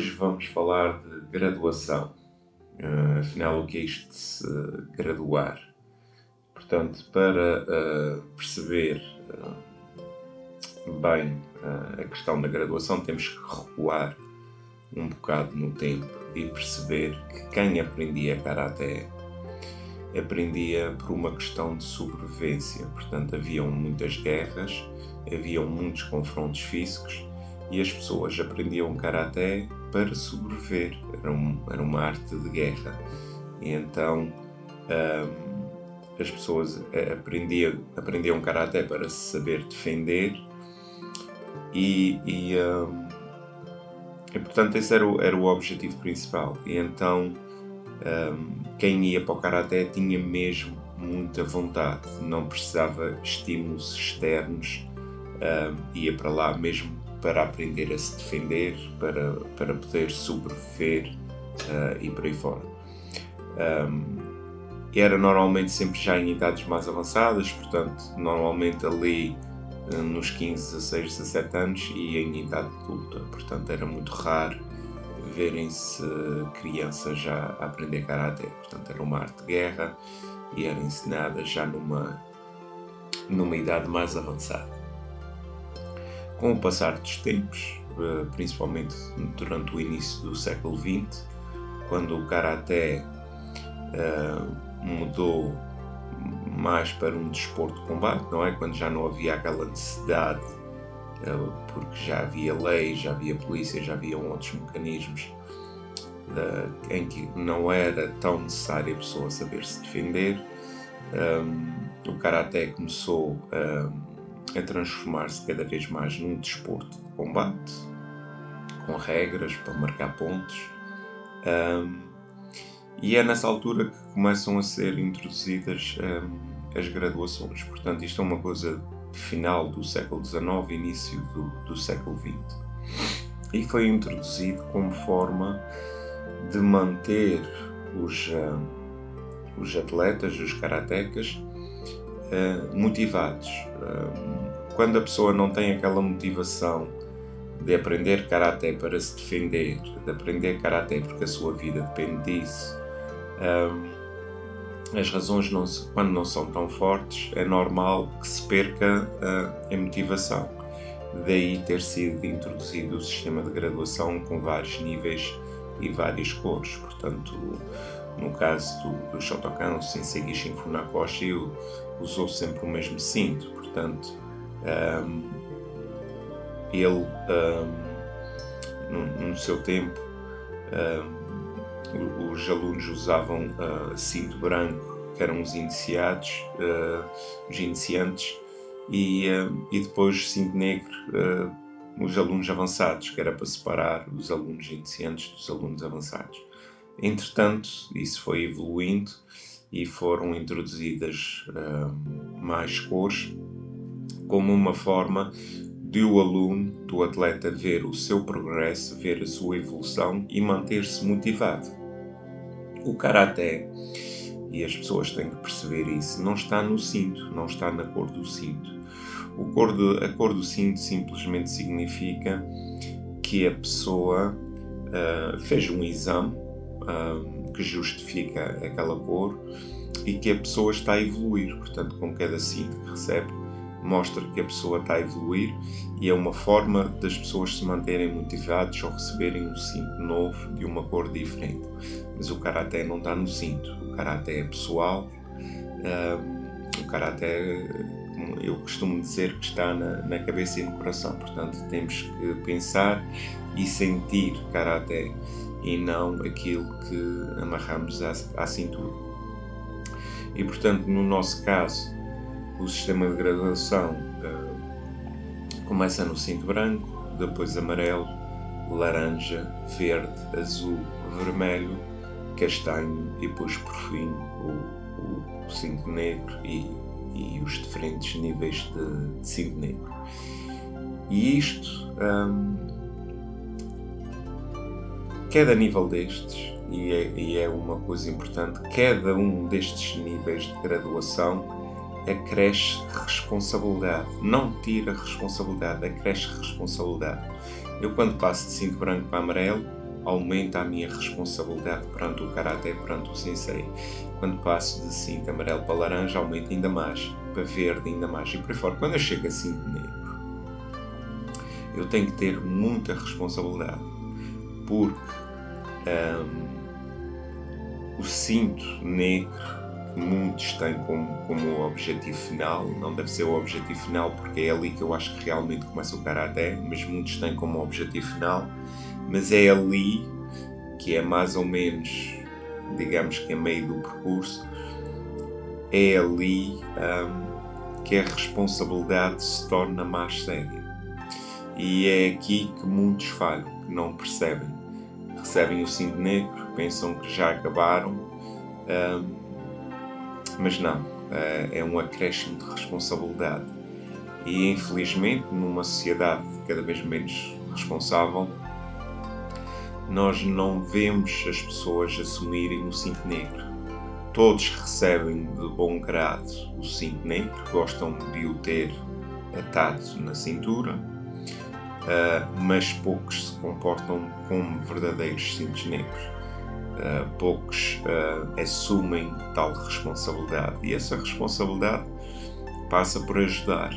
Hoje vamos falar de graduação. Uh, afinal, o que é isto de se graduar? Portanto, para uh, perceber uh, bem a questão da graduação, temos que recuar um bocado no tempo e perceber que quem aprendia Karaté aprendia por uma questão de sobrevivência. Portanto, haviam muitas guerras, haviam muitos confrontos físicos e as pessoas aprendiam karaté para sobreviver. Era, um, era uma arte de guerra. E então um, as pessoas aprendiam, aprendiam karaté para se saber defender e, e, um, e portanto esse era o, era o objetivo principal. E então quem ia para o karaté tinha mesmo muita vontade, não precisava estímulos externos, ia para lá mesmo para aprender a se defender, para, para poder sobreviver uh, e por aí fora. Um, era normalmente sempre já em idades mais avançadas, portanto, normalmente ali uh, nos 15, 16, 17 anos e em idade adulta, portanto, era muito raro verem-se crianças já a aprender karaté, portanto, era uma arte de guerra e era ensinada já numa, numa idade mais avançada. Com o passar dos tempos, eh, principalmente durante o início do século XX, quando o karaté uh, mudou mais para um desporto de combate, não é? Quando já não havia aquela necessidade, uh, porque já havia lei, já havia polícia, já havia outros mecanismos em que não era tão necessário a pessoa saber se defender. Um, o karaté começou um, a transformar-se cada vez mais num desporto de combate, com regras para marcar pontos. Um, e é nessa altura que começam a ser introduzidas um, as graduações. Portanto, isto é uma coisa final do século XIX, início do, do século XX. E foi introduzido como forma de manter os, um, os atletas, os karatecas, uh, motivados. Quando a pessoa não tem aquela motivação de aprender karaté para se defender, de aprender karaté porque a sua vida depende disso, uh, as razões não se, quando não são tão fortes, é normal que se perca a motivação. Daí ter sido introduzido o sistema de graduação com vários níveis e várias cores. Portanto, no caso do, do Shotokan, o Sensei Gishin Funakoshi usou sempre o mesmo cinto, portanto, um, ele, um, no, no, seu tempo, um, os alunos usavam uh, cinto branco, que eram os iniciados, uh, os iniciantes, e, uh, e depois cinto negro, os alunos avançados, que era para separar os alunos iniciantes dos alunos avançados. Entretanto, isso foi evoluindo e foram introduzidas mais cores como uma forma de o aluno, do atleta, ver o seu progresso, ver a sua evolução e manter-se motivado. O karaté, e as pessoas têm que perceber isso, não está no cinto, não está na cor do cinto. O cor de, a cor do cinto simplesmente significa que a pessoa uh, fez um exame uh, que justifica aquela cor e que a pessoa está a evoluir. Portanto, com cada cinto que recebe, mostra que a pessoa está a evoluir e é uma forma das pessoas se manterem motivados ou receberem um cinto novo de uma cor diferente. Mas o karaté não está no cinto, o karaté é pessoal. O Karaté, eu costumo dizer que está na, na cabeça e no coração, portanto temos que pensar e sentir Karaté e não aquilo que amarramos à, à cintura. E portanto, no nosso caso, o sistema de graduação uh, começa no cinto branco, depois amarelo, laranja, verde, azul, vermelho, castanho e depois por fim o, o, cinto negro e, e, os diferentes níveis de, de cinto negro. E isto, um, cada nível destes, e é, e é uma coisa importante, cada um destes níveis de graduação acresce responsabilidade. Não tira responsabilidade, acresce responsabilidade. Eu, quando passo de cinto branco para amarelo, aumenta a minha responsabilidade perante o karatê, perante o sensei. Quando passo de cinto amarelo para laranja, aumenta ainda mais, para verde ainda mais e por fora. Quando eu chego a cinto negro, eu tenho que ter muita responsabilidade, porque um, o cinto negro muitos têm como, como objetivo final, não deve ser o objetivo final porque é ali que eu acho que realmente começa o Karaté, mas muitos têm como objetivo final, mas é ali que é mais ou menos, digamos que é meio do percurso, é ali um, que a responsabilidade se torna mais séria. E é aqui que muitos falham, que não percebem. Recebem o cinto negro, pensam que já acabaram, um, mas não, eh, é um acréscimo de responsabilidade. E infelizmente, numa sociedade cada vez menos responsável, nós não vemos as pessoas assumirem o cinto negro. Todos recebem de bom grado o cinto negro, gostam de o ter atado na cintura, eh, mas poucos se comportam como verdadeiros cintos negros. Uh, poucos uh, assumem tal responsabilidade. E essa responsabilidade passa por ajudar.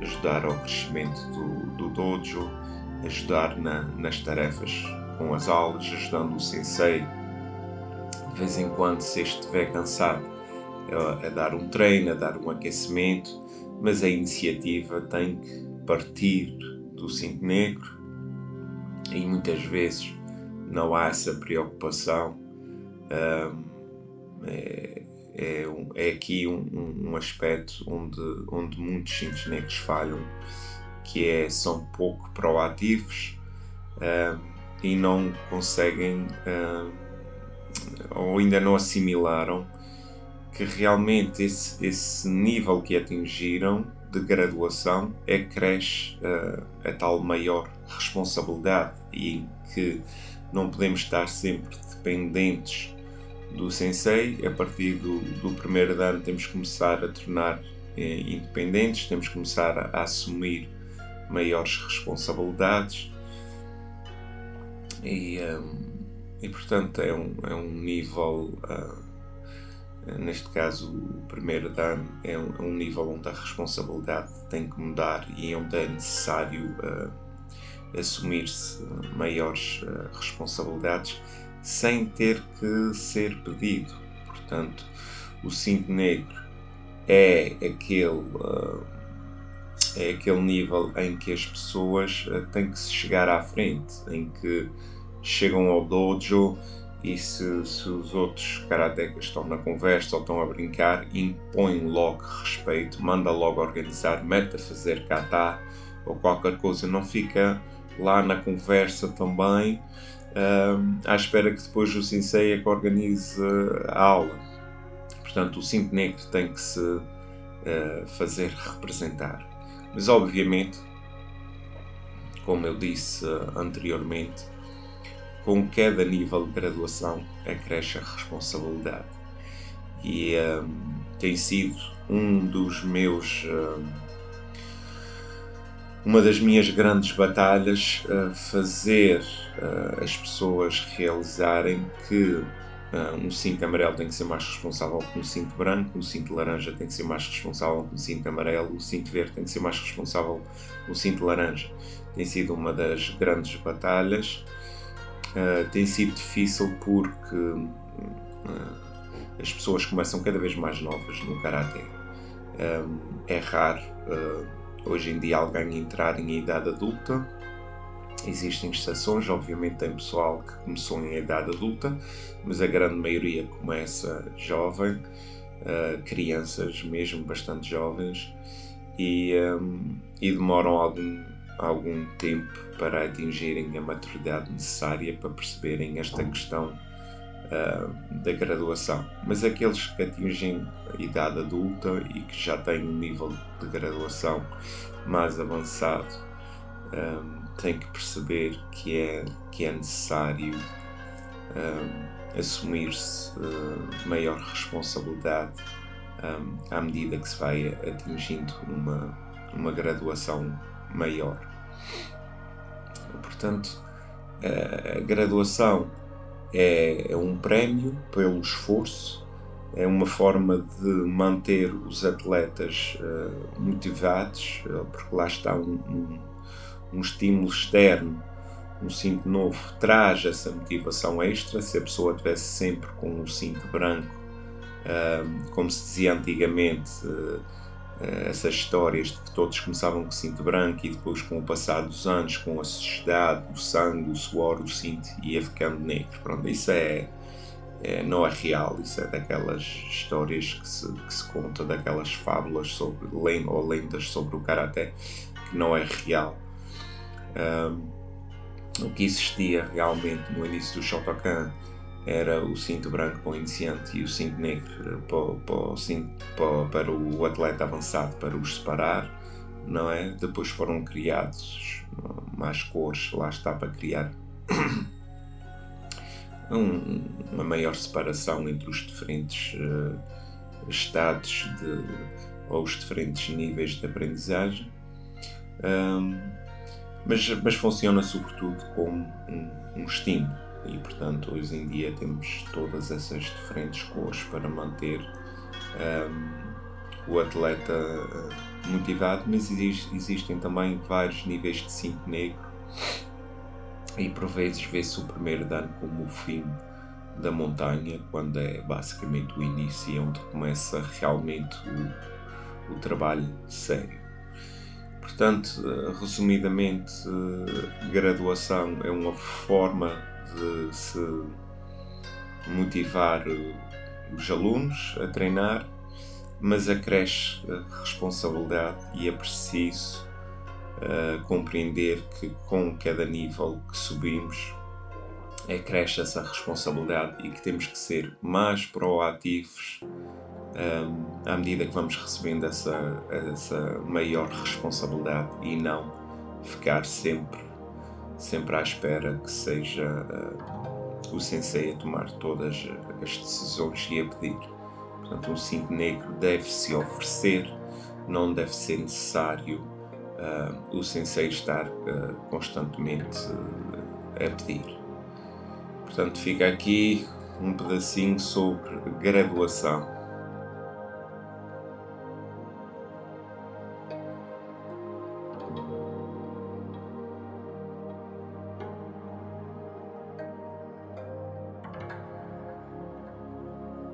Ajudar ao crescimento do, do dojo ajudar na, nas tarefas com as aulas ajudando o sensei. De vez em quando se estiver cansado a, a dar um treino a dar um aquecimento. Mas a iniciativa tem que partir do cinto negro. E muitas vezes não há essa preocupação. É, é, é, aqui um, um, aspecto onde, onde muitos cintos negros falham, que é são pouco proativos um, e não conseguem ou ainda não assimilaram que realmente esse, esse nível que atingiram de graduação é que cresce uh, a tal maior responsabilidade e que não podemos estar sempre dependentes do sensei. A partir do, do primeiro ano temos que começar a tornar eh, independentes, temos que começar a, a, assumir maiores responsabilidades e, um, e portanto é um, é um nível, uh, neste caso o primeiro ano, é um, é um, nível onde a responsabilidade tem que mudar e onde é necessário uh, assumir-se maiores uh, responsabilidades sem ter que ser pedido. Portanto, o cinto negro é aquele, uh, é aquele nível em que as pessoas uh, têm que se chegar à frente, em que chegam ao dojo e se, se os outros karatecas estão na conversa ou estão a brincar, impõem logo respeito, manda logo organizar, mete a fazer kata ou qualquer coisa, não fica lá na conversa também, à espera que depois o sensei é que organize a aula. Portanto, o cinto negro tem que se uh, fazer representar. Mas, obviamente, como eu disse uh, anteriormente, com cada nível de graduação acresce a responsabilidade. E tem sido um dos meus. Uh, uma das minhas grandes batalhas uh, fazer uh, as pessoas realizarem que uh, um cinto amarelo tem que ser mais responsável que um cinto branco, o cinto laranja tem que ser mais responsável que um cinto amarelo, o cinto verde tem que ser mais responsável que um cinto laranja. Tem sido uma das grandes batalhas. Tem sido difícil porque as pessoas começam cada vez mais novas no Karate Um, é raro hoje em dia alguém entrar em idade adulta. Existem exceções, obviamente tem pessoal que começou em idade adulta, mas a grande maioria começa jovem, uh, crianças mesmo bastante jovens, e, um, e demoram algum, algum tempo para atingirem a maturidade necessária para perceberem esta questão uh, da graduação. Mas aqueles que atingem a idade adulta e que já têm um nível de graduação mais avançado um, têm que perceber que é, que é necessário um, assumir-se uh, maior responsabilidade um, à medida que se vai atingindo uma, uma graduação maior. Portanto, a graduação é, é um prémio pelo esforço, é uma forma de manter os atletas uh, motivados, uh, porque lá está um, um, um, estímulo externo, um cinto novo traz essa motivação extra. Se a pessoa tivesse sempre com um cinto branco, uh, como se dizia antigamente, essas histórias de que todos começavam com cinto branco e depois com o passar dos anos, com a sociedade, o sangue, o suor, o cinto ia ficando negro. Pronto, isso é, é, não é real, isso é daquelas histórias que se, que se conta, daquelas fábulas sobre, ou lendas sobre o karaté, que não é real. Um, o que existia realmente no início do Shotokan era o cinto branco para o iniciante e o cinto negro para, para, o, cinto, para, para o atleta avançado, para os separar, não é? Depois foram criados mais cores, lá está para criar um, uma maior separação entre os diferentes uh, estados de, ou os diferentes níveis de aprendizagem. Um, mas, mas funciona sobretudo como um, um estímulo e portanto hoje em dia temos todas essas diferentes cores para manter um, o atleta uh, motivado, mas existe, existem também vários níveis de cinto negro e por vezes vê-se o primeiro dano como o fim da montanha, quando é basicamente o início e onde começa realmente o, o trabalho sério. Portanto, resumidamente, graduação é uma forma de se motivar os alunos a treinar, mas acresce a responsabilidade e é preciso uh, compreender que com cada nível que subimos acresce essa responsabilidade e que temos que ser mais proativos um, à medida que vamos recebendo essa, essa maior responsabilidade e não ficar sempre sempre à espera que seja uh, o sensei a tomar todas as decisões e a pedir. Portanto, um cinto negro deve-se oferecer, não deve ser necessário uh, o sensei estar uh, constantemente a pedir. Portanto, fica aqui um pedacinho sobre graduação.